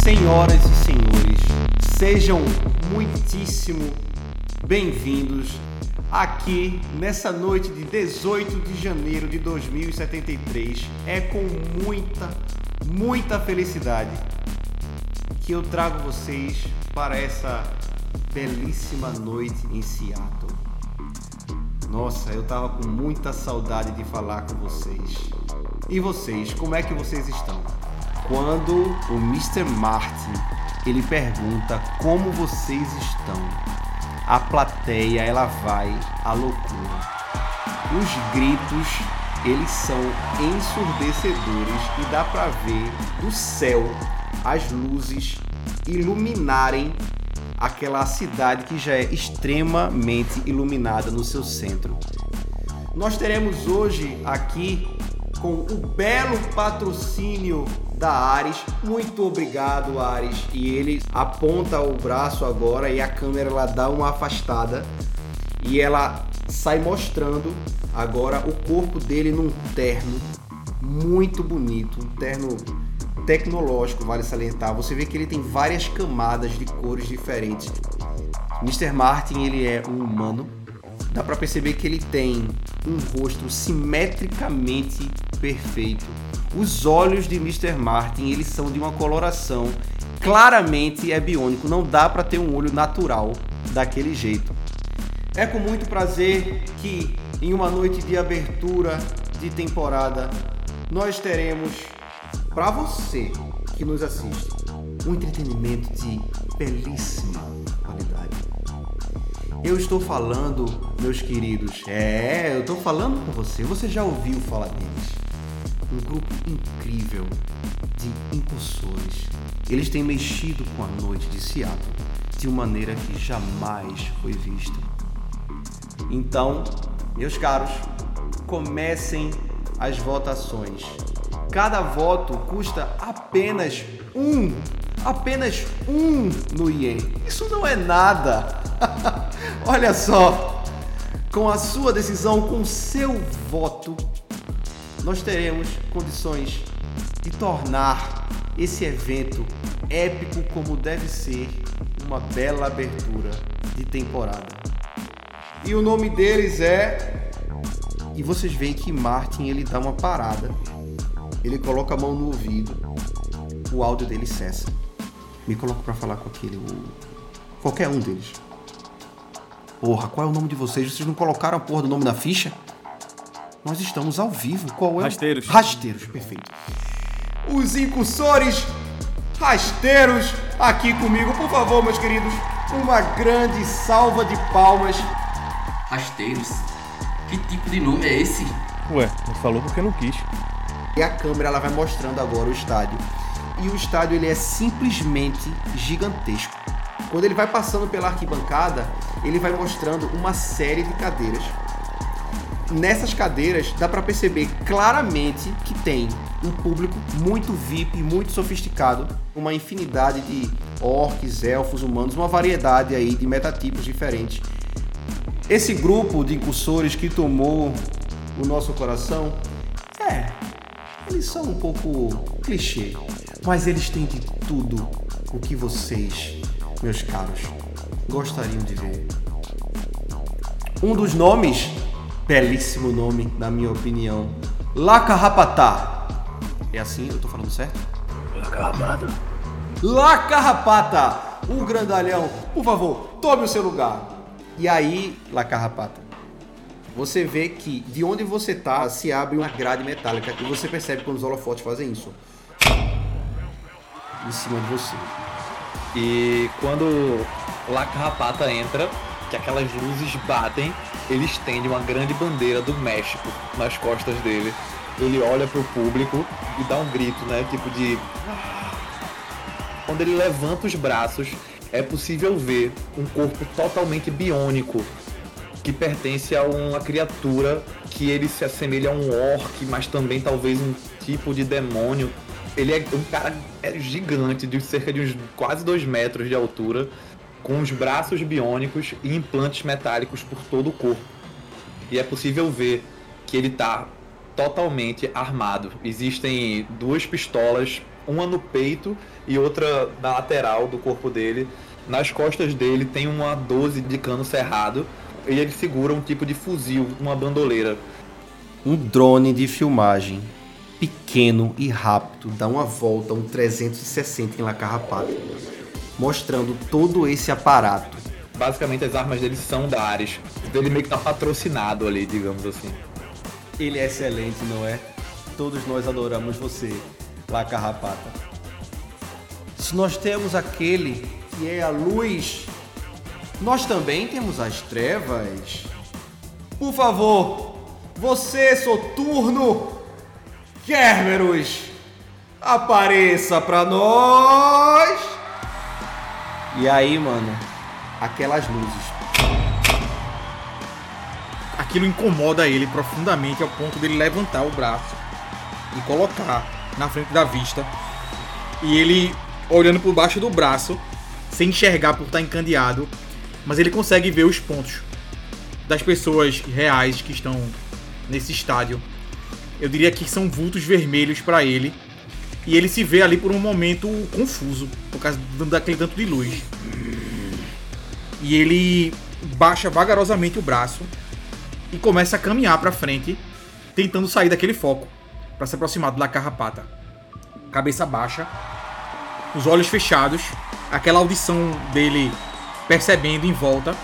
Senhoras e senhores, sejam muitíssimo bem-vindos aqui nessa noite de 18 de janeiro de 2073. É com muita, muita felicidade que eu trago vocês para essa belíssima noite em Seattle. Nossa, eu tava com muita saudade de falar com vocês. E vocês, como é que vocês estão? Quando o Mr. Martin ele pergunta como vocês estão, a plateia ela vai à loucura. Os gritos eles são ensurdecedores e dá para ver do céu as luzes iluminarem aquela cidade que já é extremamente iluminada no seu centro. Nós teremos hoje aqui com o belo patrocínio da Ares. Muito obrigado, Ares. E ele aponta o braço agora e a câmera ela dá uma afastada e ela sai mostrando agora o corpo dele num terno muito bonito, um terno tecnológico, vale salientar. Você vê que ele tem várias camadas de cores diferentes. Mr. Martin, ele é um humano. Dá para perceber que ele tem um rosto simetricamente perfeito. Os olhos de Mr. Martin, eles são de uma coloração claramente é biônico, não dá para ter um olho natural daquele jeito. É com muito prazer que em uma noite de abertura de temporada nós teremos para você que nos assiste, um entretenimento de belíssima. Eu estou falando, meus queridos, é, eu estou falando com você. Você já ouviu falar deles? Um grupo incrível de incursores. Eles têm mexido com a noite de Seattle de uma maneira que jamais foi vista. Então, meus caros, comecem as votações. Cada voto custa apenas um, apenas um no IEM. Isso não é nada. Olha só, com a sua decisão, com seu voto, nós teremos condições de tornar esse evento épico como deve ser uma bela abertura de temporada. E o nome deles é e vocês veem que Martin ele dá uma parada ele coloca a mão no ouvido, o áudio dele cessa. Me coloco para falar com aquele, o... qualquer um deles. Porra, qual é o nome de vocês? Vocês não colocaram a porra do nome na ficha? Nós estamos ao vivo. Qual é? Rasteiros. Rasteiros, perfeito. Os incursores rasteiros aqui comigo, por favor, meus queridos. Uma grande salva de palmas. Rasteiros? Que tipo de nome é esse? Ué, não falou porque não quis. E a câmera ela vai mostrando agora o estádio. E o estádio ele é simplesmente gigantesco. Quando ele vai passando pela arquibancada, ele vai mostrando uma série de cadeiras. Nessas cadeiras dá para perceber claramente que tem um público muito VIP, muito sofisticado, uma infinidade de orcs, elfos, humanos, uma variedade aí de metatipos diferentes. Esse grupo de incursores que tomou o nosso coração é eles são um pouco clichê, mas eles têm de tudo o que vocês, meus caros, gostariam de ver. Um dos nomes, belíssimo nome, na minha opinião, La Carrapatá. É assim? Eu tô falando certo? La Carrapata. La Carrapata! O grandalhão, por favor, tome o seu lugar. E aí, La Carrapata, você vê que de onde você tá se abre uma grade metálica e você percebe quando os holofotes fazem isso. Em cima de você. E quando La Carrapata entra, que aquelas luzes batem, ele estende uma grande bandeira do México nas costas dele. Ele olha pro público e dá um grito, né? Tipo de. Quando ele levanta os braços, é possível ver um corpo totalmente biônico que pertence a uma criatura que ele se assemelha a um orc, mas também talvez um tipo de demônio. Ele é um cara é gigante, de cerca de uns quase dois metros de altura, com os braços biônicos e implantes metálicos por todo o corpo. E é possível ver que ele tá totalmente armado. Existem duas pistolas, uma no peito e outra na lateral do corpo dele. Nas costas dele tem uma 12 de cano cerrado e ele segura um tipo de fuzil, uma bandoleira. Um drone de filmagem pequeno e rápido dá uma volta um 360 em La Carrapata, mostrando todo esse aparato. Basicamente as armas dele são da Ares. Ele meio que tá patrocinado ali, digamos assim. Ele é excelente, não é? Todos nós adoramos você, La Carrapata. Se nós temos aquele que é a luz, nós também temos as trevas. Por favor, você, Soturno, Kerberos, apareça pra nós! E aí, mano, aquelas luzes. Aquilo incomoda ele profundamente ao ponto dele levantar o braço e colocar na frente da vista. E ele olhando por baixo do braço, sem enxergar por estar encandeado, mas ele consegue ver os pontos das pessoas reais que estão nesse estádio. Eu diria que são vultos vermelhos para ele. E ele se vê ali por um momento confuso, por causa daquele tanto de luz. E ele baixa vagarosamente o braço e começa a caminhar para frente, tentando sair daquele foco, para se aproximar do La Carrapata. Cabeça baixa, os olhos fechados, aquela audição dele percebendo em volta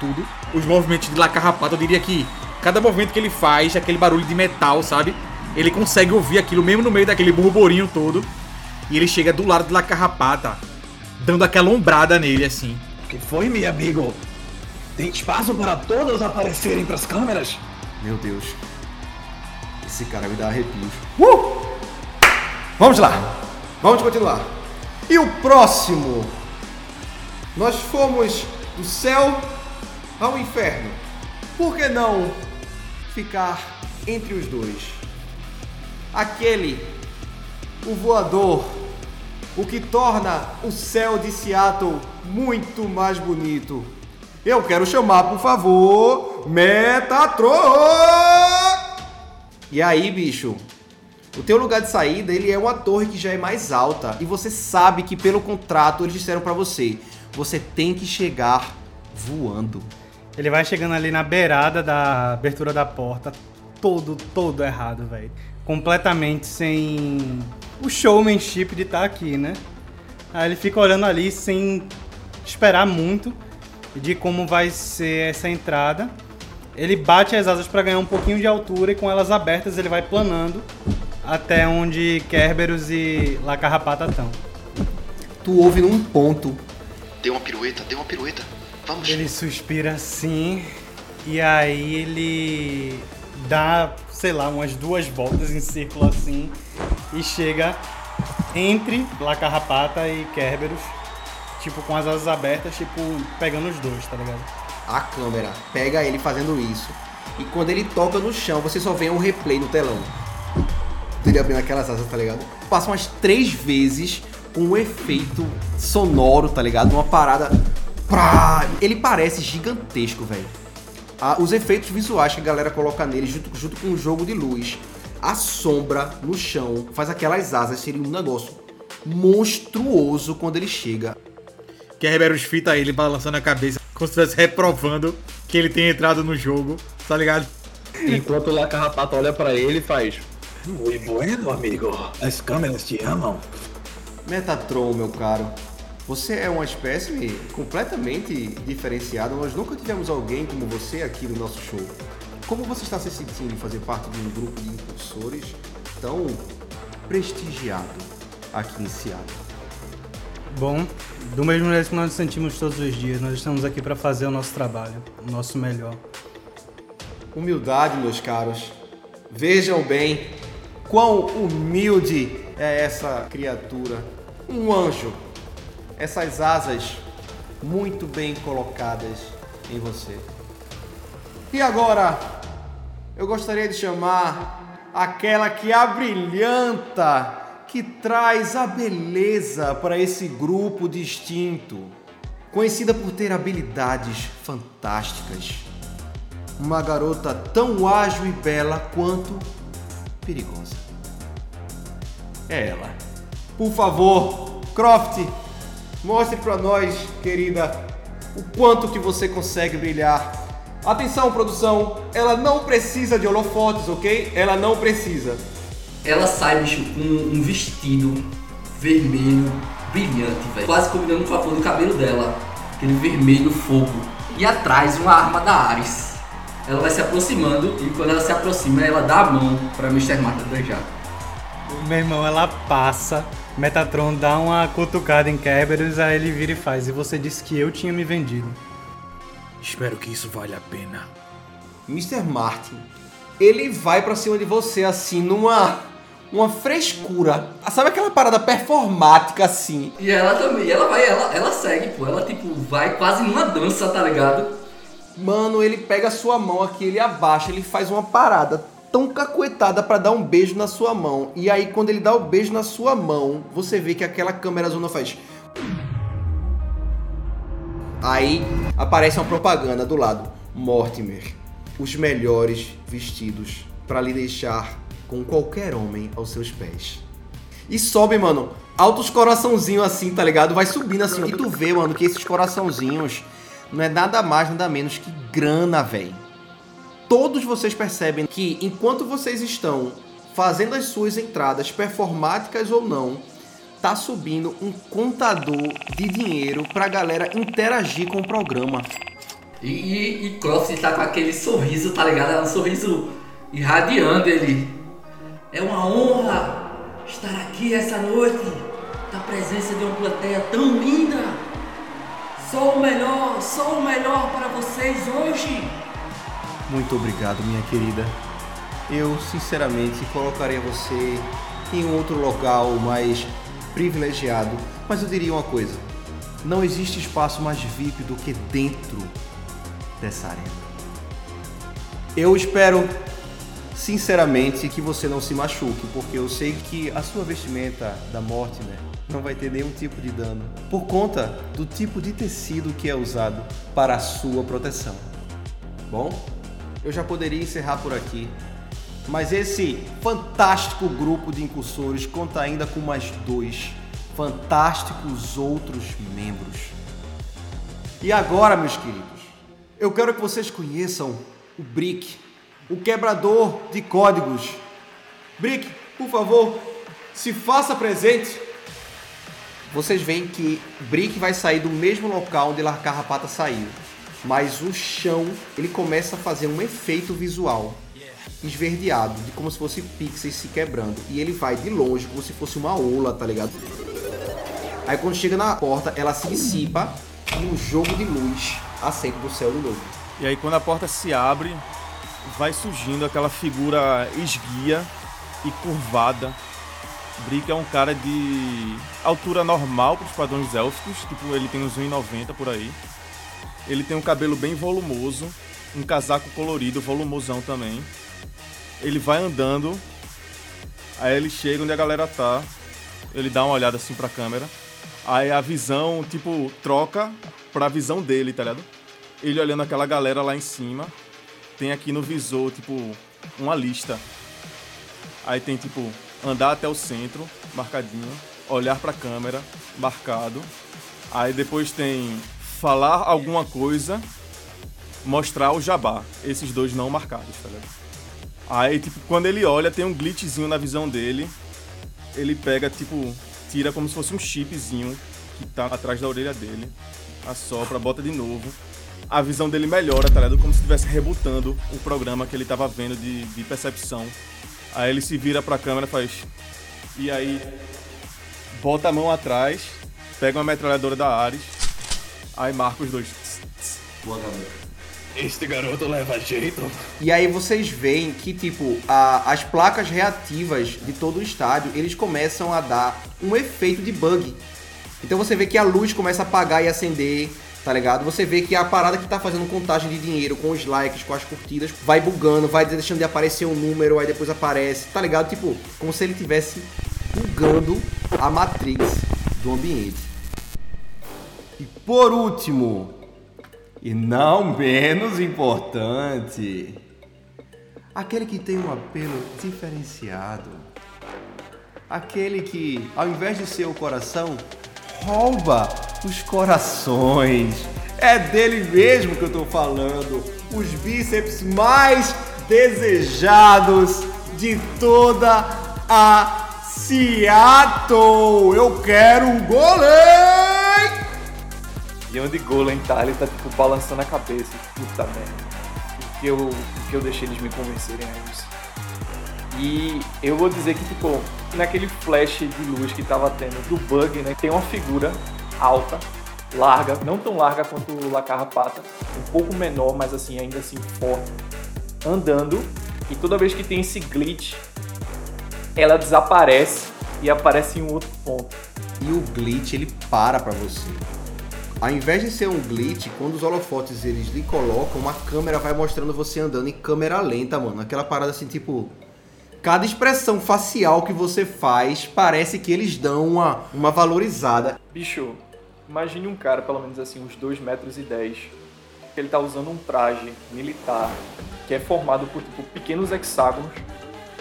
tudo. Os movimentos de La Carrapata, eu diria que cada movimento que ele faz, aquele barulho de metal, sabe? Ele consegue ouvir aquilo mesmo no meio daquele burburinho todo. E ele chega do lado de La Carrapata, dando aquela ombrada nele assim. que foi, meu amigo? Tem espaço para todos aparecerem para as câmeras? Meu Deus. Esse cara me dá arrepios. Uh! Vamos lá. Vamos continuar. E o próximo? Nós fomos do céu ao inferno. Por que não ficar entre os dois? Aquele, o voador, o que torna o céu de Seattle muito mais bonito. Eu quero chamar, por favor, Metatron! E aí, bicho? O teu lugar de saída, ele é uma torre que já é mais alta e você sabe que pelo contrato eles disseram pra você, você tem que chegar voando. Ele vai chegando ali na beirada da abertura da porta, todo, todo errado, velho. Completamente sem o showmanship de estar aqui, né? Aí ele fica olhando ali sem esperar muito de como vai ser essa entrada. Ele bate as asas para ganhar um pouquinho de altura e com elas abertas ele vai planando até onde Kerberos e La Carrapata estão. Tu ouve num ponto Dê uma pirueta, dê uma pirueta. Vamos. Ele suspira assim e aí ele dá, sei lá, umas duas voltas em círculo assim e chega entre La Carrapata e Kerberos, tipo com as asas abertas, tipo pegando os dois, tá ligado? a câmera pega ele fazendo isso. E quando ele toca no chão, você só vê um replay no telão. Ele abrindo aquelas asas, tá ligado? Passa umas três vezes com um efeito sonoro, tá ligado? Uma parada. Prá! Ele parece gigantesco, velho. Ah, os efeitos visuais que a galera coloca nele, junto, junto com o jogo de luz, a sombra no chão, faz aquelas asas serem um negócio monstruoso quando ele chega. Kerberos fita ele balançando a cabeça, como se estivesse reprovando que ele tenha entrado no jogo, tá ligado? Enquanto o La Carrapata olha para ele e faz. Muito bueno, amigo. As câmeras te amam. Metatron, meu caro, você é uma espécie completamente diferenciada. Nós nunca tivemos alguém como você aqui no nosso show. Como você está se sentindo em fazer parte de um grupo de impulsores tão prestigiado aqui em Seattle? Bom, do mesmo jeito que nós nos sentimos todos os dias, nós estamos aqui para fazer o nosso trabalho, o nosso melhor. Humildade, meus caros. Vejam bem quão humilde é essa criatura. Um anjo. Essas asas muito bem colocadas em você. E agora, eu gostaria de chamar aquela que abrilhanta, que traz a beleza para esse grupo distinto, conhecida por ter habilidades fantásticas. Uma garota tão ágil e bela quanto perigosa. É ela. Por favor, Croft, mostre pra nós, querida, o quanto que você consegue brilhar. Atenção, produção, ela não precisa de holofotes, ok? Ela não precisa. Ela sai, bicho, com um vestido vermelho, brilhante, velho. Quase combinando com a cor do cabelo dela. Aquele vermelho fogo. E atrás, uma arma da Ares. Ela vai se aproximando e quando ela se aproxima, ela dá a mão pra Mr. Marta beijar. Meu irmão, ela passa. Metatron dá uma cutucada em Kerberos, aí ele vira e faz. E você disse que eu tinha me vendido. Espero que isso valha a pena. Mr. Martin, ele vai pra cima de você assim numa uma frescura. Sabe aquela parada performática assim? E ela também, ela vai, ela, ela segue, pô. Ela, tipo, vai quase numa dança, tá ligado? Mano, ele pega a sua mão aqui, ele abaixa, ele faz uma parada tão cacuetada pra dar um beijo na sua mão. E aí quando ele dá o beijo na sua mão, você vê que aquela câmera zona faz Aí aparece uma propaganda do lado. Mortimer, os melhores vestidos pra lhe deixar com qualquer homem aos seus pés. E sobe, mano, altos coraçãozinhos assim, tá ligado? Vai subindo assim. E tu vê, mano, que esses coraçãozinhos não é nada mais, nada menos que grana, velho. Todos vocês percebem que enquanto vocês estão fazendo as suas entradas, performáticas ou não, tá subindo um contador de dinheiro pra galera interagir com o programa. E, e, e Croft tá com aquele sorriso, tá ligado? É um sorriso irradiando ele. É uma honra estar aqui essa noite, na presença de uma plateia tão linda. Sou o melhor, sou o melhor para vocês hoje. Muito obrigado, minha querida. Eu, sinceramente, colocaria você em um outro local mais privilegiado, mas eu diria uma coisa: não existe espaço mais VIP do que dentro dessa arena. Eu espero, sinceramente, que você não se machuque, porque eu sei que a sua vestimenta da morte, né, não vai ter nenhum tipo de dano, por conta do tipo de tecido que é usado para a sua proteção. Bom, eu já poderia encerrar por aqui, mas esse fantástico grupo de incursores conta ainda com mais dois fantásticos outros membros. E agora, meus queridos, eu quero que vocês conheçam o Brick, o quebrador de códigos. Brick, por favor, se faça presente. Vocês veem que Brick vai sair do mesmo local onde Larcar Rapata saiu, mas o chão ele começa a fazer um efeito visual esverdeado, de como se fosse pixels se quebrando. E ele vai de longe, como se fosse uma ola, tá ligado? Aí quando chega na porta, ela se dissipa e um jogo de luz acende do céu de novo. E aí quando a porta se abre, vai surgindo aquela figura esguia e curvada. Brick é um cara de altura normal para os padrões élficos, tipo ele tem uns 1,90 por aí. Ele tem um cabelo bem volumoso, um casaco colorido, volumosão também. Ele vai andando, aí ele chega onde a galera tá, ele dá uma olhada assim pra câmera, aí a visão, tipo, troca pra visão dele, tá ligado? Ele olhando aquela galera lá em cima, tem aqui no visor, tipo, uma lista. Aí tem, tipo, andar até o centro, marcadinho, olhar pra câmera, marcado. Aí depois tem falar alguma coisa, mostrar o jabá. Esses dois não marcados, tá ligado? Aí, tipo, quando ele olha, tem um glitchzinho na visão dele. Ele pega, tipo, tira como se fosse um chipzinho que tá atrás da orelha dele. Assopra, bota de novo. A visão dele melhora, tá ligado? Como se estivesse rebutando o programa que ele tava vendo de, de percepção. Aí ele se vira pra câmera e faz. E aí, bota a mão atrás, pega uma metralhadora da Ares, aí marca os dois. Boa, galera. Este garoto leva jeito. E aí vocês veem que, tipo, a- as placas reativas de todo o estádio, eles começam a dar um efeito de bug. Então você vê que a luz começa a apagar e acender, tá ligado? Você vê que a parada que tá fazendo contagem de dinheiro com os likes, com as curtidas, vai bugando, vai deixando de aparecer um número, aí depois aparece, tá ligado? Tipo, como se ele tivesse bugando a matrix do ambiente. Por último, e não menos importante, Aquele que tem um apelo diferenciado. Aquele que, ao invés de ser o coração, rouba os corações. É dele mesmo que eu tô falando. Os bíceps mais desejados de toda a Seattle. Eu quero um golem! E onde Golem tá, ele tá tipo balançando a cabeça. Puta merda. O que eu, o que eu deixei eles me convencerem a isso. E eu vou dizer que, tipo, naquele flash de luz que tava tendo do bug, né? Tem uma figura alta, larga, não tão larga quanto o La Carrapata, um pouco menor, mas assim, ainda assim forte, andando. E toda vez que tem esse glitch, ela desaparece e aparece em um outro ponto. E o glitch ele para pra você. Ao invés de ser um glitch, quando os holofotes eles lhe colocam, uma câmera vai mostrando você andando em câmera lenta, mano. Aquela parada assim, tipo. Cada expressão facial que você faz parece que eles dão uma, uma valorizada. Bicho, imagine um cara, pelo menos assim, uns 2 metros e 10, que ele tá usando um traje militar que é formado por tipo, pequenos hexágonos.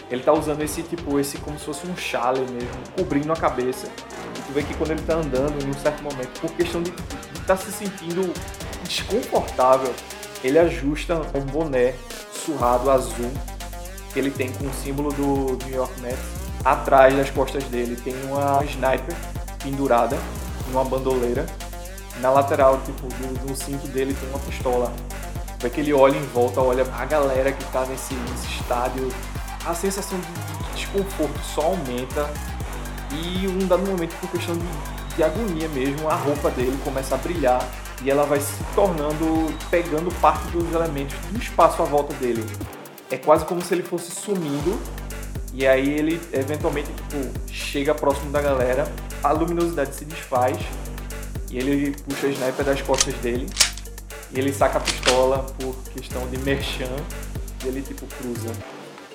Ele tá usando esse tipo, esse como se fosse um chale mesmo, cobrindo a cabeça. Tu vê que quando ele tá andando, em um certo momento, por questão de estar tá se sentindo desconfortável, ele ajusta um boné surrado azul que ele tem com o símbolo do New York Nets. Atrás das costas dele tem uma sniper pendurada numa bandoleira. Na lateral, tipo, do, do cinto dele tem uma pistola. Vê que ele olha em volta, olha a galera que tá nesse, nesse estádio. A sensação de desconforto só aumenta. E um dado momento, por questão de, de agonia mesmo, a roupa dele começa a brilhar e ela vai se tornando, pegando parte dos elementos do espaço à volta dele. É quase como se ele fosse sumindo e aí ele eventualmente tipo, chega próximo da galera, a luminosidade se desfaz e ele puxa a sniper das costas dele e ele saca a pistola por questão de merchan e ele tipo cruza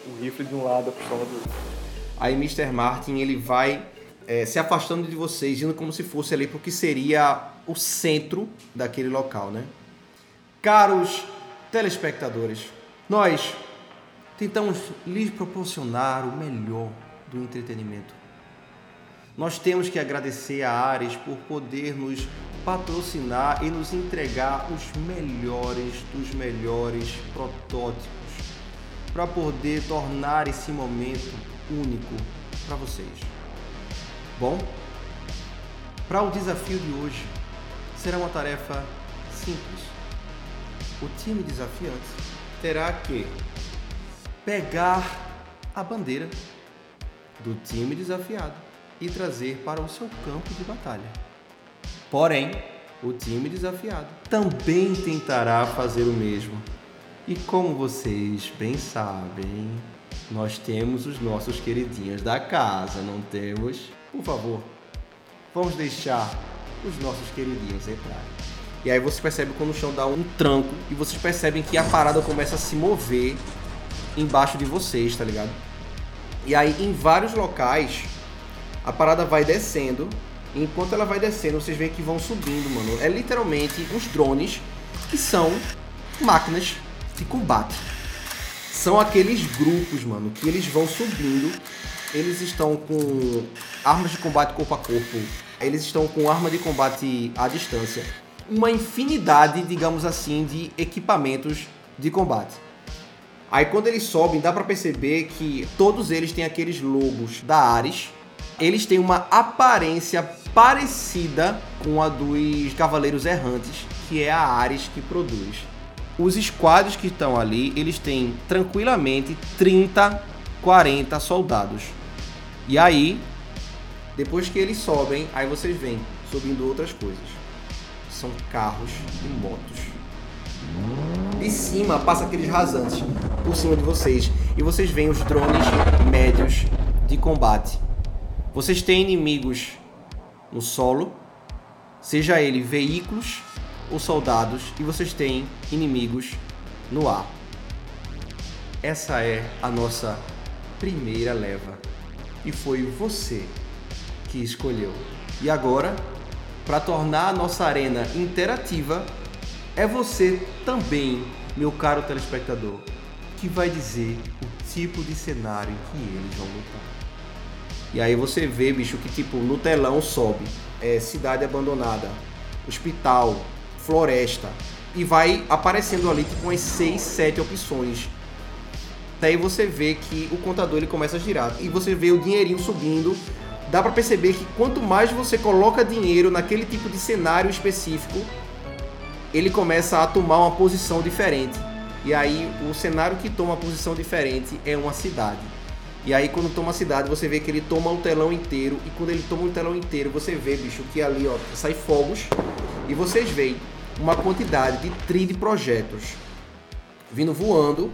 o rifle de um lado, a pistola do outro. Aí Mr. Martin ele vai é, se afastando de vocês, indo como se fosse ali porque seria o centro daquele local, né? Caros telespectadores, nós tentamos lhes proporcionar o melhor do entretenimento. Nós temos que agradecer a Ares por poder nos patrocinar e nos entregar os melhores dos melhores protótipos para poder tornar esse momento único para vocês. Bom, para o desafio de hoje, será uma tarefa simples. O time desafiante terá que pegar a bandeira do time desafiado e trazer para o seu campo de batalha. Porém, o time desafiado também tentará fazer o mesmo. E como vocês bem sabem, nós temos os nossos queridinhos da casa, não temos? Por favor, vamos deixar os nossos queridinhos entrarem. E aí você percebe quando o chão dá um tranco e vocês percebem que a parada começa a se mover embaixo de vocês, tá ligado? E aí em vários locais a parada vai descendo. E enquanto ela vai descendo, vocês veem que vão subindo, mano. É literalmente uns drones que são máquinas de combate. São aqueles grupos, mano, que eles vão subindo. Eles estão com armas de combate corpo a corpo. Eles estão com arma de combate à distância. Uma infinidade, digamos assim, de equipamentos de combate. Aí quando eles sobem, dá para perceber que todos eles têm aqueles logos da Ares. Eles têm uma aparência parecida com a dos Cavaleiros Errantes, que é a Ares que produz. Os esquadros que estão ali, eles têm tranquilamente 30, 40 soldados. E aí, depois que eles sobem, aí vocês veem subindo outras coisas. São carros e motos. De cima passa aqueles rasantes por cima de vocês e vocês veem os drones médios de combate. Vocês têm inimigos no solo, seja ele veículos ou soldados, e vocês têm inimigos no ar. Essa é a nossa primeira leva e foi você que escolheu. E agora, para tornar a nossa arena interativa, é você também, meu caro telespectador, que vai dizer o tipo de cenário que eles vão lutar. E aí você vê, bicho, que tipo, no telão sobe é, cidade abandonada, hospital, floresta. E vai aparecendo ali tipo umas 6, 7 opções. Daí você vê que o contador ele começa a girar. E você vê o dinheirinho subindo. Dá pra perceber que quanto mais você coloca dinheiro naquele tipo de cenário específico, ele começa a tomar uma posição diferente. E aí o cenário que toma uma posição diferente é uma cidade. E aí quando toma a cidade, você vê que ele toma o telão inteiro. E quando ele toma o telão inteiro, você vê, bicho, que ali ó, sai fogos. E vocês veem uma quantidade de tri de projetos vindo voando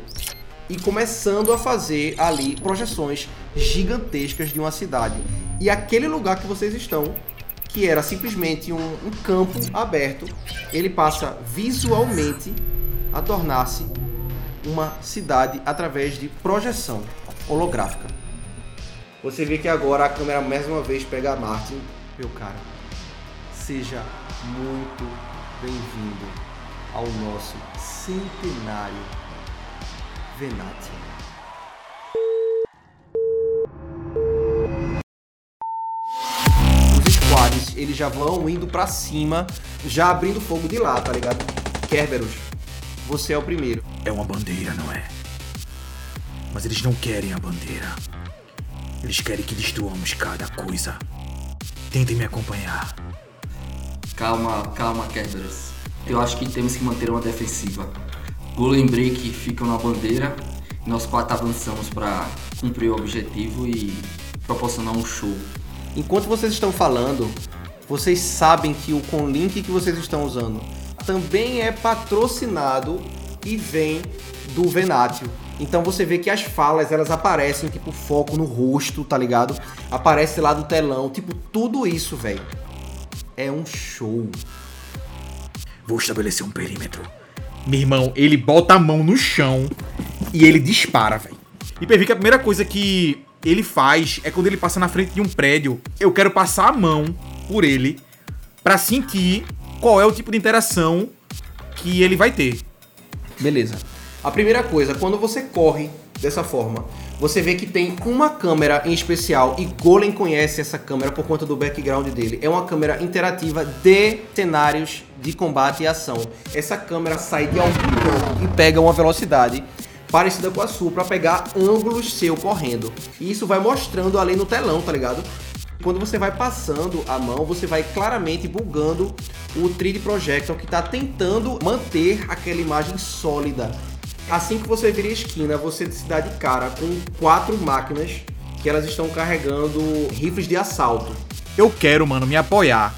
e começando a fazer ali projeções gigantescas de uma cidade. E aquele lugar que vocês estão, que era simplesmente um, um campo aberto, ele passa visualmente a tornar-se uma cidade através de projeção holográfica. Você vê que agora a câmera mais uma vez pega a Martin. Meu cara, seja muito bem-vindo ao nosso centenário Venati. Os squads, eles já vão indo pra cima, já abrindo fogo de lá, tá ligado? Kerberos, você é o primeiro. É uma bandeira, não é? Mas eles não querem a bandeira. Eles querem que destruamos cada coisa. Tentem me acompanhar. Calma, calma, Kerberos. Eu acho que temos que manter uma defensiva. Golem Break ficam na bandeira nós quatro avançamos para cumprir o objetivo e proporcionar um show. Enquanto vocês estão falando, vocês sabem que o Conlink que vocês estão usando também é patrocinado e vem do Venátio. Então você vê que as falas elas aparecem tipo foco no rosto, tá ligado? Aparece lá no telão, tipo tudo isso, velho. É um show. Vou estabelecer um perímetro. Meu irmão, ele bota a mão no chão e ele dispara, velho. E PV que a primeira coisa que ele faz é quando ele passa na frente de um prédio, eu quero passar a mão por ele pra sentir qual é o tipo de interação que ele vai ter. Beleza. A primeira coisa, quando você corre dessa forma, você vê que tem uma câmera em especial e Golem conhece essa câmera por conta do background dele. É uma câmera interativa de cenários de combate e ação. Essa câmera sai de algum canto e pega uma velocidade parecida com a sua para pegar ângulos seu correndo. E isso vai mostrando ali no telão, tá ligado? Quando você vai passando a mão, você vai claramente bugando o 3D Projector que está tentando manter aquela imagem sólida. Assim que você vira a esquina, você se dá de cara com quatro máquinas que elas estão carregando rifles de assalto. Eu quero, mano, me apoiar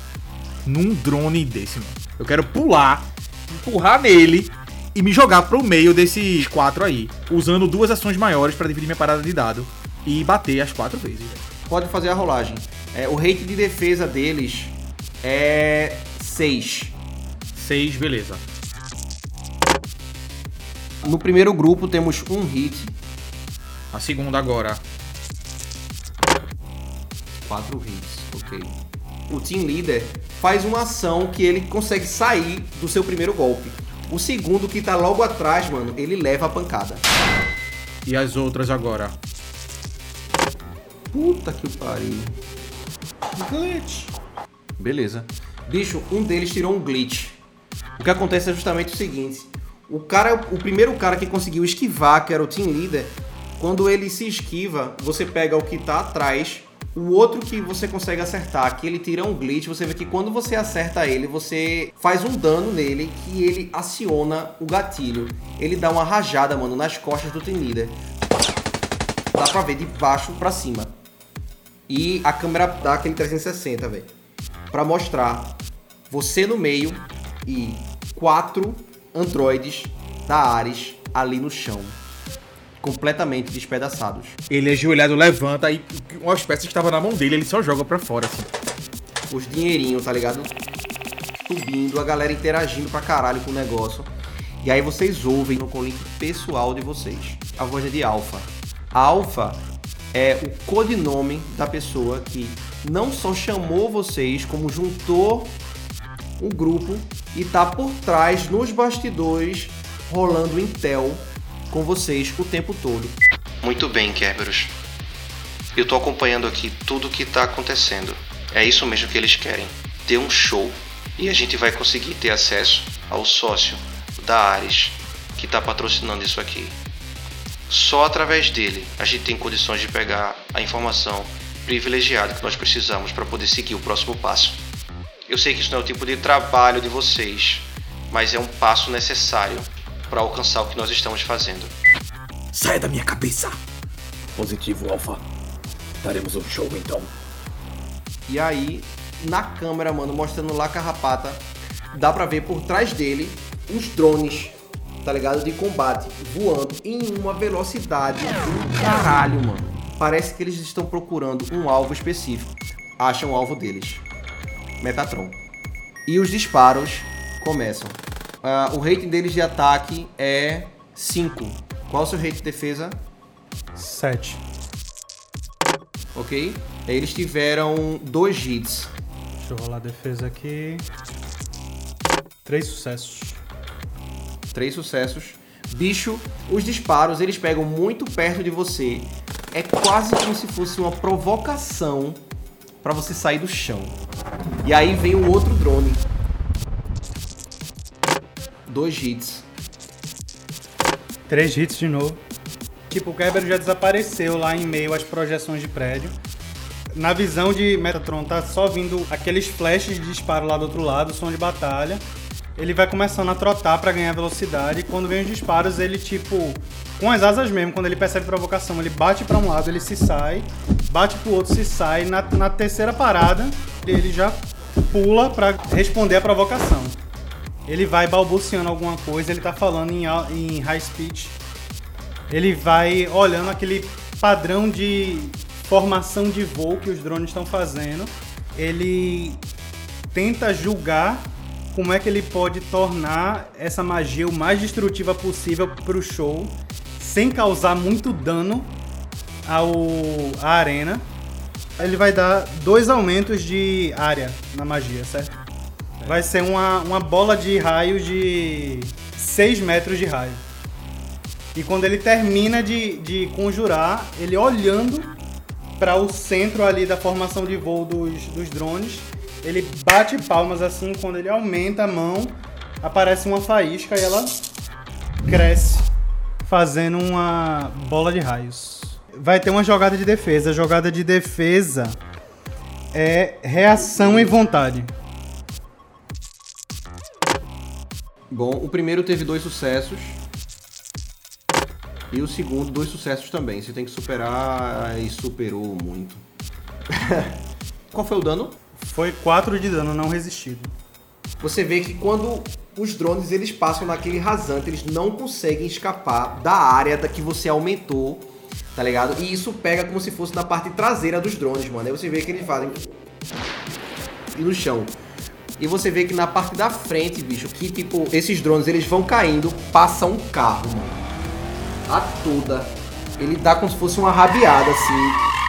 num drone desse, mano. Eu quero pular, empurrar nele e me jogar pro meio desses quatro aí, usando duas ações maiores para dividir minha parada de dado e bater as quatro vezes. Pode fazer a rolagem. É, o rate de defesa deles é 6. Seis, beleza. No primeiro grupo temos um hit, A segunda agora. 4 hits, ok. O team leader faz uma ação que ele consegue sair do seu primeiro golpe. O segundo, que tá logo atrás, mano, ele leva a pancada. E as outras agora. Puta que pariu. Glitch. Beleza. Bicho, um deles tirou um glitch. O que acontece é justamente o seguinte: o cara, o primeiro cara que conseguiu esquivar, que era o team leader, quando ele se esquiva, você pega o que tá atrás, o outro que você consegue acertar, que ele tira um glitch, você vê que quando você acerta ele, você faz um dano nele que ele aciona o gatilho. Ele dá uma rajada, mano, nas costas do team leader. Dá pra ver de baixo pra cima. E a câmera dá aquele 360, velho. Pra mostrar você no meio e quatro androides da Ares ali no chão. Completamente despedaçados. Ele ajoelhado levanta e umas peças que estavam na mão dele, ele só joga pra fora, assim. Os dinheirinhos, tá ligado? Subindo, a galera interagindo pra caralho com o negócio. E aí vocês ouvem no link pessoal de vocês. A voz é de Alpha. Alpha é o codinome da pessoa que não só chamou vocês, como juntou o grupo e tá por trás, nos bastidores, rolando intel com vocês o tempo todo. Muito bem, Kerberos. Eu tô acompanhando aqui tudo o que tá acontecendo. É isso mesmo que eles querem. Ter um show. E a gente vai conseguir ter acesso ao sócio da Ares, que tá patrocinando isso aqui. Só através dele a gente tem condições de pegar a informação privilegiada que nós precisamos para poder seguir o próximo passo. Eu sei que isso não é o tipo de trabalho de vocês, mas é um passo necessário para alcançar o que nós estamos fazendo. Saia da minha cabeça! Positivo, Alpha. Daremos um show então. E aí, na câmera, mano, mostrando lá a carrapata, dá pra ver por trás dele os drones, tá ligado? De combate, voando em uma velocidade do caralho, mano. Parece que eles estão procurando um alvo específico. Acham o alvo deles. Metatron. E os disparos começam. Ah, o rating deles de ataque é 5. Qual o seu rating de defesa? 7. Ok? Eles tiveram dois hits. Deixa eu rolar a defesa aqui. Três sucessos. Três sucessos. Bicho, os disparos eles pegam muito perto de você. É quase como se fosse uma provocação para você sair do chão. E aí vem um outro drone. Dois hits. Três hits de novo. Tipo, o Kerber já desapareceu lá em meio às projeções de prédio. Na visão de Metatron tá só vindo aqueles flashes de disparo lá do outro lado, som de batalha. Ele vai começando a trotar para ganhar velocidade e quando vem os disparos, ele tipo com as asas mesmo, quando ele percebe provocação, ele bate para um lado, ele se sai, bate pro outro, se sai. Na, na terceira parada, ele já pula para responder a provocação. Ele vai balbuciando alguma coisa, ele tá falando em, em high speech. Ele vai olhando aquele padrão de formação de voo que os drones estão fazendo. Ele tenta julgar como é que ele pode tornar essa magia o mais destrutiva possível pro show, sem causar muito dano ao à arena. Ele vai dar dois aumentos de área na magia, certo? Vai ser uma, uma bola de raio de 6 metros de raio. E quando ele termina de, de conjurar, ele olhando para o centro ali da formação de voo dos, dos drones, ele bate palmas assim, quando ele aumenta a mão, aparece uma faísca e ela cresce, fazendo uma bola de raios. Vai ter uma jogada de defesa. A jogada de defesa é reação e vontade. Bom, o primeiro teve dois sucessos. E o segundo, dois sucessos também. Você tem que superar e superou muito. Qual foi o dano? Foi 4 de dano não resistido. Você vê que quando os drones eles passam naquele rasante, eles não conseguem escapar da área da que você aumentou, tá ligado? E isso pega como se fosse na parte traseira dos drones, mano. Aí você vê que eles fazem e no chão. E você vê que na parte da frente, bicho, que tipo, esses drones eles vão caindo, passa um carro, mano. A toda. Ele dá como se fosse uma rabiada assim.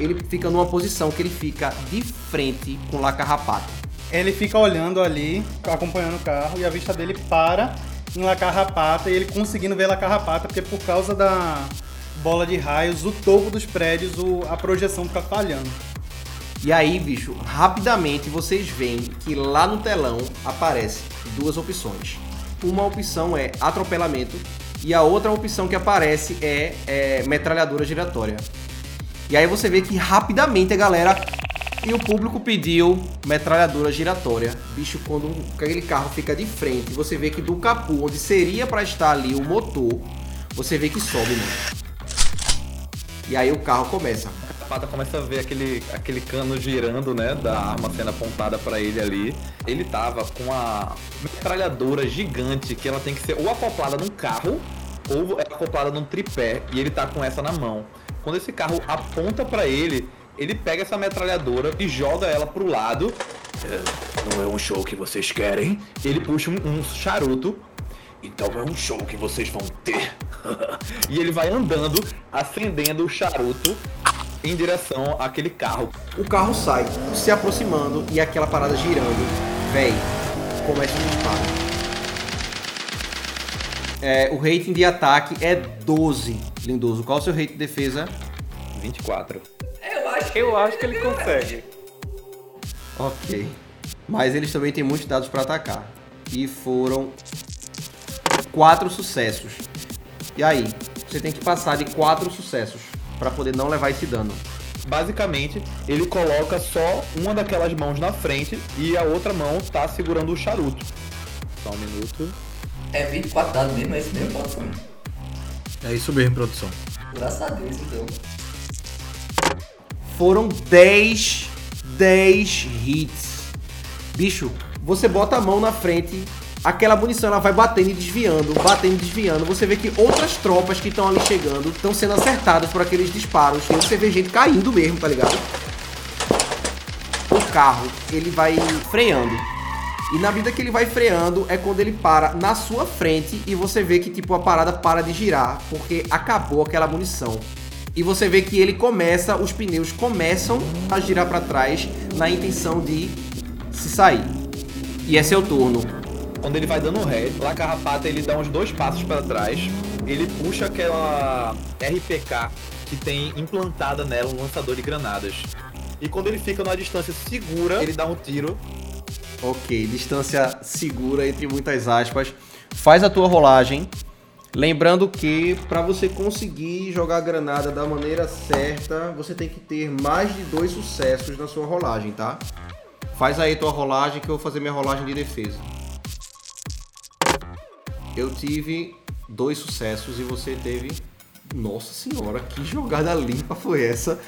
Ele fica numa posição que ele fica de frente com o Lacarrapato. Ele fica olhando ali, acompanhando o carro, e a vista dele para em La Carrapata, e ele conseguindo ver La Carrapata, porque por causa da bola de raios, o topo dos prédios, o- a projeção fica falhando. E aí, bicho, rapidamente vocês veem que lá no telão aparece duas opções. Uma opção é atropelamento e a outra opção que aparece é, é metralhadora giratória. E aí você vê que rapidamente a galera e o público pediu metralhadora giratória. Bicho, quando aquele carro fica de frente, você vê que do capô, onde seria pra estar ali o motor, você vê que sobe, mano. E aí o carro começa. A pata começa a ver aquele, aquele cano girando, né? Da arma sendo apontada pra ele ali. Ele tava com uma metralhadora gigante que ela tem que ser ou acoplada num carro ou é acoplada num tripé. E ele tá com essa na mão. Quando esse carro aponta pra ele, ele pega essa metralhadora e joga ela pro lado. Não é um show que vocês querem? Ele puxa um, um charuto Então é um show que vocês vão ter. e ele vai andando, acendendo o charuto em direção àquele carro. O carro sai, se aproximando e aquela parada girando. Véi, começa um disparo. É, o rating de ataque é 12, Lindoso. Qual o seu rating de defesa? 24. Eu acho que, Eu acho que ele consegue. Ok. Mas eles também têm muitos dados para atacar. E foram quatro sucessos. E aí? Você tem que passar de quatro sucessos para poder não levar esse dano. Basicamente, ele coloca só uma daquelas mãos na frente e a outra mão tá segurando o charuto. Só um minuto. É 24 dados mesmo, é isso mesmo. É isso mesmo, produção. Graças a Deus, então. Foram 10, 10 hits. Bicho, você bota a mão na frente, aquela munição ela vai batendo e desviando, batendo e desviando. Você vê que outras tropas que estão ali chegando estão sendo acertadas por aqueles disparos. E você vê gente caindo mesmo, tá ligado? O carro, ele vai freando. E na medida que ele vai freando é quando ele para na sua frente e você vê que tipo a parada para de girar porque acabou aquela munição. E você vê que ele começa, os pneus começam a girar para trás na intenção de se sair. E é seu turno. Quando ele vai dando ré, lá carrapata ele dá uns dois passos para trás, ele puxa aquela RPK que tem implantada nela um lançador de granadas. E quando ele fica numa distância segura, ele dá um tiro. Ok, distância segura entre muitas aspas. Faz a tua rolagem. Lembrando que para você conseguir jogar a granada da maneira certa, você tem que ter mais de dois sucessos na sua rolagem, tá? Faz aí tua rolagem que eu vou fazer minha rolagem de defesa. Eu tive dois sucessos e você teve. Nossa senhora, que jogada limpa foi essa?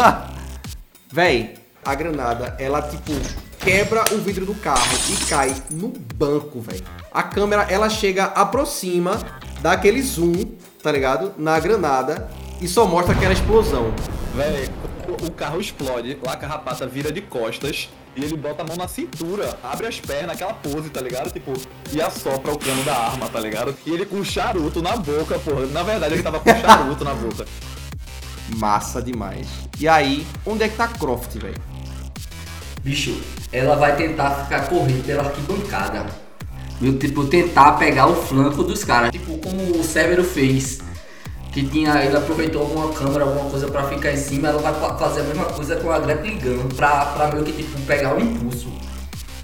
Véi, a granada, ela tipo quebra o vidro do carro e cai no banco, velho. A câmera, ela chega, aproxima, dá aquele zoom, tá ligado? Na granada e só mostra aquela explosão. Véi, o- o carro explode, lá a carrapata vira de costas e ele bota a mão na cintura, abre as pernas, aquela pose, tá ligado? Tipo, e assopra o cano da arma, tá ligado? E ele com um charuto na boca, porra. Na verdade, ele tava com um charuto na boca. Massa demais. E aí, onde é que tá Croft, velho? Bicho, ela vai tentar ficar correndo pela arquibancada. Meu, tipo, tentar pegar o flanco dos caras. Tipo, como o Severo fez. Que tinha, ele aproveitou alguma câmera, alguma coisa pra ficar em cima, ela vai fa- fazer a mesma coisa com a grappling gun. Pra, pra meio que, tipo, pegar o impulso.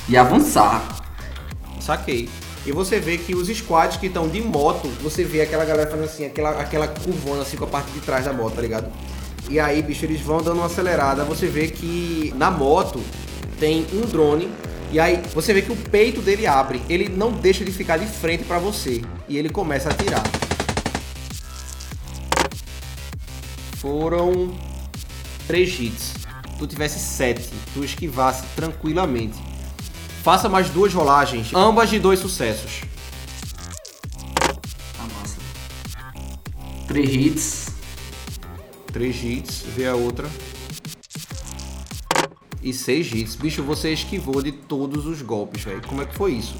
E avançar. Saquei. E você vê que os squads que estão de moto, você vê aquela galera fazendo assim, aquela, aquela curvona assim com a parte de trás da moto, tá ligado? E aí, bicho, eles vão dando uma acelerada. Você vê que na moto tem um drone. E aí você vê que o peito dele abre. Ele não deixa de ficar de frente pra você. E ele começa a atirar. Foram três hits. Tu tivesse sete, tu esquivasse tranquilamente. Faça mais duas rolagens, ambas de dois sucessos. Tá massa. Três hits. Três hits, vê a outra. E seis hits. Bicho, você esquivou de todos os golpes, velho. Como é que foi isso?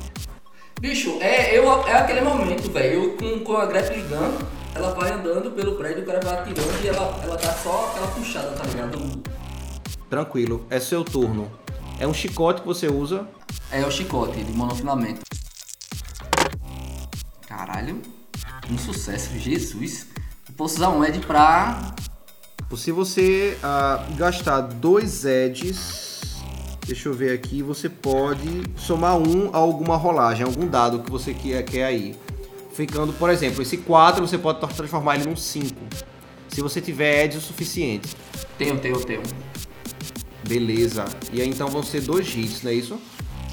Bicho, é, eu, é aquele momento, velho. Eu com, com a grappling gun, ela vai andando pelo prédio, o cara vai atirando e ela, ela dá só aquela puxada, tá ligado? Tranquilo, é seu turno. É um chicote que você usa. É o chicote de monofilamento. Caralho. Um sucesso, Jesus. Eu posso usar um Ed pra. Se você ah, gastar dois edges, deixa eu ver aqui, você pode somar um a alguma rolagem, algum dado que você quer, quer aí. Ficando, por exemplo, esse 4 você pode transformar ele num 5. Se você tiver edge o suficiente. Tenho, tenho, tenho. Beleza. E aí então vão ser dois hits, não é isso?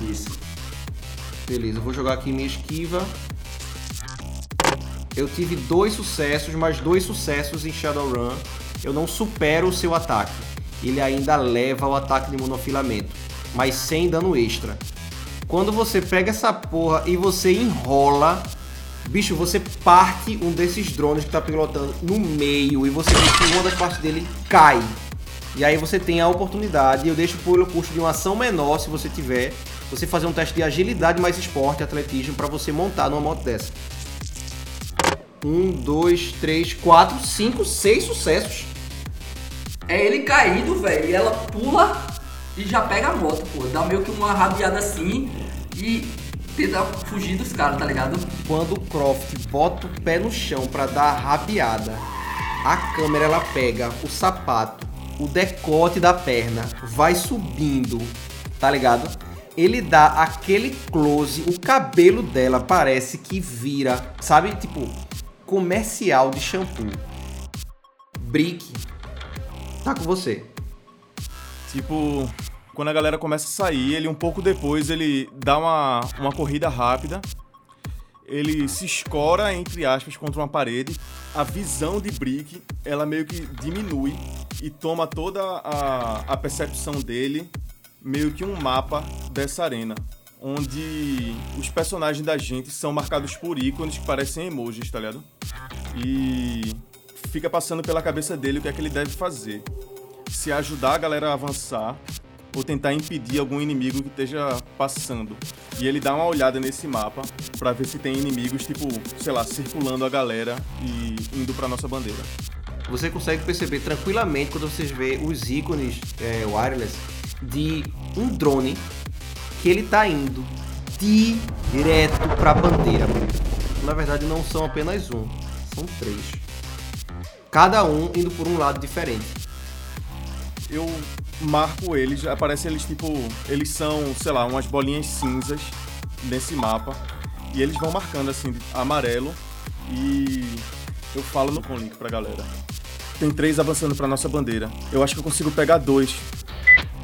Isso. Beleza, vou jogar aqui minha esquiva. Eu tive dois sucessos, mas dois sucessos em Shadowrun. Eu não supero o seu ataque. Ele ainda leva o ataque de monofilamento, mas sem dano extra. Quando você pega essa porra e você enrola, bicho, você parte um desses drones que tá pilotando no meio e você vê que uma das partes dele cai. E aí você tem a oportunidade, eu deixo pelo custo de uma ação menor, se você tiver, você fazer um teste de agilidade mais esporte, atletismo, para você montar numa moto dessa. Um, dois, três, quatro, cinco, seis sucessos. É ele caído, velho, e ela pula e já pega a moto, pô. Dá meio que uma rabiada assim e tenta fugir dos caras, tá ligado? Quando o Croft bota o pé no chão pra dar a rabiada, a câmera ela pega o sapato, o decote da perna, vai subindo, tá ligado? Ele dá aquele close, o cabelo dela parece que vira, sabe? Tipo, comercial de shampoo. Brick, tá com você. Tipo, quando a galera começa a sair, ele um pouco depois ele dá uma, uma corrida rápida. Ele se escora, entre aspas, contra uma parede. A visão de Brick, ela meio que diminui e toma toda a, a percepção dele, meio que um mapa dessa arena. Onde os personagens da gente são marcados por ícones que parecem emojis, tá ligado? E fica passando pela cabeça dele o que é que ele deve fazer. Se ajudar a galera a avançar ou tentar impedir algum inimigo que esteja passando. E ele dá uma olhada nesse mapa pra ver se tem inimigos, tipo, sei lá, circulando a galera e indo pra nossa bandeira. Você consegue perceber tranquilamente quando vocês vê os ícones é, wireless de um drone que ele tá indo direto pra bandeira. Na verdade, não são apenas um, são três. Cada um indo por um lado diferente. Eu marco eles, aparece eles tipo, eles são, sei lá, umas bolinhas cinzas nesse mapa e eles vão marcando assim de amarelo e eu falo no com link pra galera. Tem três avançando pra nossa bandeira. Eu acho que eu consigo pegar dois.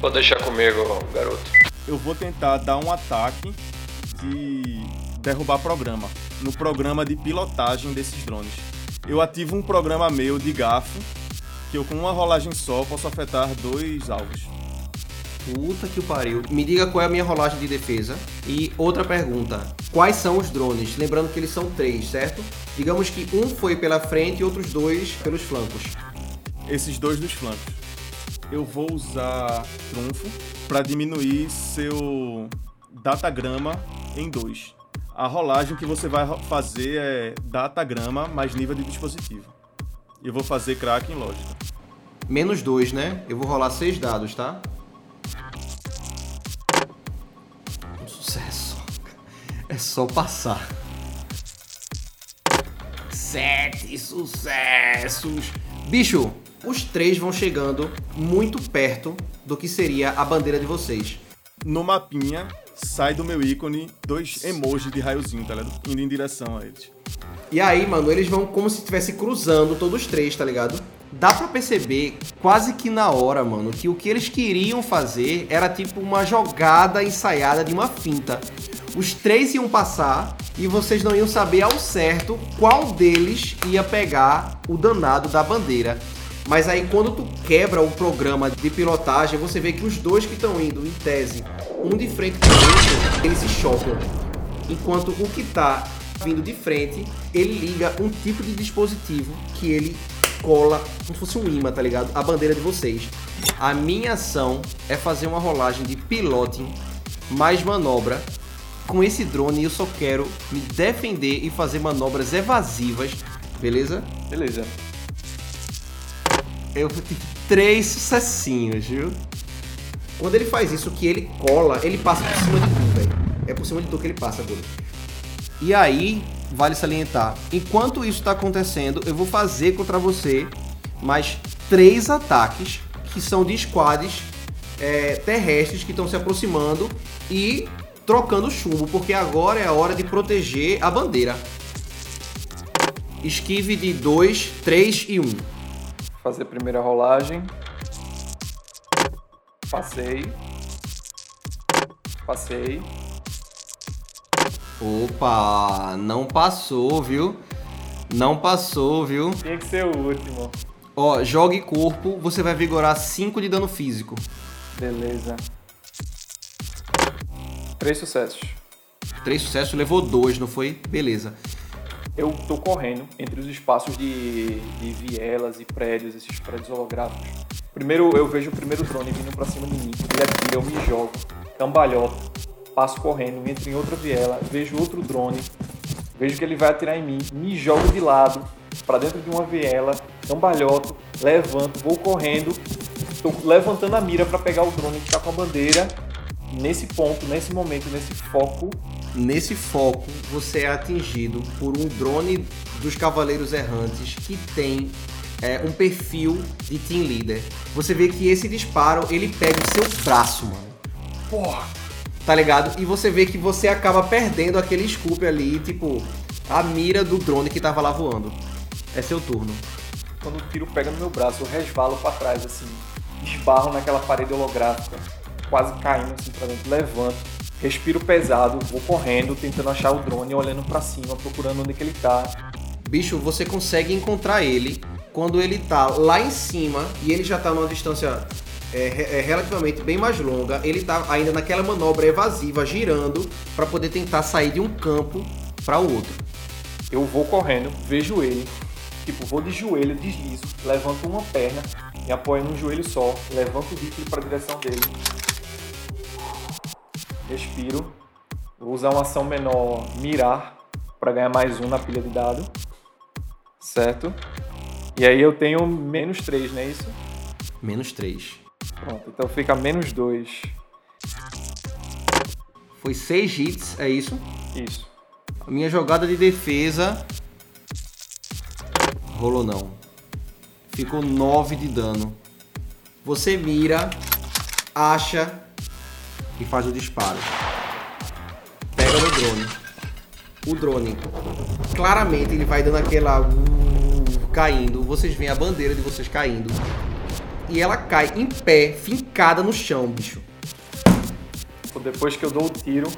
Pode deixar comigo, garoto. Eu vou tentar dar um ataque de derrubar programa no programa de pilotagem desses drones. Eu ativo um programa meu de gafo que eu com uma rolagem só posso afetar dois alvos. Puta que o pariu. Me diga qual é a minha rolagem de defesa. E outra pergunta: quais são os drones? Lembrando que eles são três, certo? Digamos que um foi pela frente e outros dois pelos flancos. Esses dois dos flancos. Eu vou usar trunfo para diminuir seu datagrama em dois. A rolagem que você vai fazer é datagrama mais nível de dispositivo. E eu vou fazer crack em lógica. Menos dois, né? Eu vou rolar seis dados, tá? Um sucesso. É só passar. Sete sucessos. Bicho, os três vão chegando muito perto do que seria a bandeira de vocês. No mapinha, sai do meu ícone dois emojis de raiozinho, tá ligado? Indo em direção a eles. E aí, mano, eles vão como se estivesse cruzando todos os três, tá ligado? Dá pra perceber quase que na hora, mano, que o que eles queriam fazer era tipo uma jogada ensaiada de uma finta. Os três iam passar e vocês não iam saber ao certo qual deles ia pegar o danado da bandeira. Mas aí quando tu quebra o programa de pilotagem, você vê que os dois que estão indo, em tese, um de frente pro outro, eles se chocam. Enquanto o que tá vindo de frente, ele liga um tipo de dispositivo que ele cola como se fosse um imã, tá ligado? A bandeira de vocês. A minha ação é fazer uma rolagem de piloting mais manobra. Com esse drone eu só quero me defender e fazer manobras evasivas, beleza? Beleza. Eu tive três sucessinhos, viu? Quando ele faz isso, que ele cola, ele passa por cima de tu, velho. É por cima de tu que ele passa, Bruno. E aí, vale salientar, enquanto isso está acontecendo, eu vou fazer contra você mais três ataques que são de squads é, terrestres que estão se aproximando e trocando chumbo, porque agora é a hora de proteger a bandeira. Esquive de 2, 3 e 1. Um. Fazer a primeira rolagem. Passei. Passei. Opa, não passou, viu? Não passou, viu? Tinha que ser o último. Ó, jogue corpo, você vai vigorar 5 de dano físico. Beleza. Três sucessos. Três sucessos, levou dois, não foi? Beleza. Eu tô correndo entre os espaços de, de vielas e prédios, esses prédios holográficos. Primeiro eu vejo o primeiro drone vindo pra cima de mim, ele atira, eu me jogo, cambalhota, passo correndo, entro em outra viela, vejo outro drone, vejo que ele vai atirar em mim, me jogo de lado para dentro de uma viela, cambalhoto, levanto, vou correndo, estou levantando a mira para pegar o drone que está com a bandeira. Nesse ponto, nesse momento, nesse foco, nesse foco você é atingido por um drone dos Cavaleiros Errantes que tem é, um perfil de team leader. Você vê que esse disparo ele pega o seu braço, mano. Porra! Tá ligado? E você vê que você acaba perdendo aquele scoop ali, tipo, a mira do drone que tava lá voando. É seu turno. Quando o tiro pega no meu braço, eu resvalo pra trás, assim, esbarro naquela parede holográfica, quase caindo assim pra dentro, levanto, respiro pesado, vou correndo, tentando achar o drone, olhando pra cima, procurando onde que ele tá. Bicho, você consegue encontrar ele quando ele tá lá em cima e ele já tá numa distância é, é, relativamente bem mais longa. Ele tá ainda naquela manobra evasiva, girando para poder tentar sair de um campo para o outro. Eu vou correndo, vejo ele, tipo, vou de joelho, deslizo, levanto uma perna, me apoio num joelho só, levanto o rifle para a direção dele. Respiro. Vou usar uma ação menor, mirar, para ganhar mais um na pilha de dado. Certo? E aí eu tenho menos 3, não é isso? Menos 3. Pronto, então fica menos 2. Foi 6 hits, é isso? Isso. A minha jogada de defesa. Rolou não. Ficou 9 de dano. Você mira, acha e faz o disparo. Pega no drone. O drone, claramente, ele vai dando aquela. uh, caindo. Vocês veem a bandeira de vocês caindo. E ela cai em pé, fincada no chão, bicho. Depois que eu dou o tiro,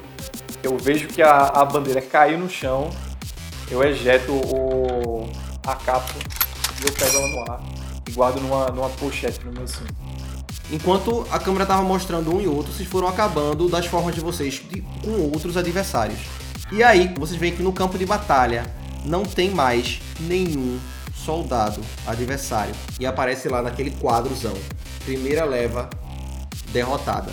eu vejo que a, a bandeira caiu no chão, eu ejeto o, a cápsula e eu pego ela no ar e guardo numa, numa pochete no meu cinto. Enquanto a câmera tava mostrando um e outro, vocês foram acabando das formas de vocês de- com outros adversários. E aí, vocês veem que no campo de batalha não tem mais nenhum soldado adversário. E aparece lá naquele quadrozão. Primeira leva derrotada.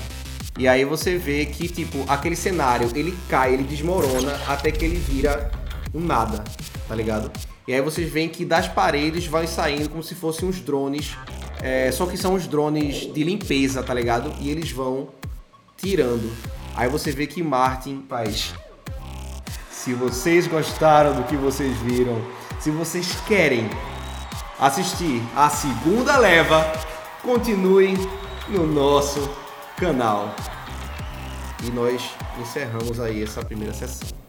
E aí você vê que, tipo, aquele cenário, ele cai, ele desmorona até que ele vira um nada, tá ligado? E aí vocês veem que das paredes vai saindo como se fossem uns drones, é, só que são os drones de limpeza, tá ligado? E eles vão tirando. Aí você vê que Martin faz. Se vocês gostaram do que vocês viram, se vocês querem assistir a segunda leva, continuem no nosso canal. E nós encerramos aí essa primeira sessão.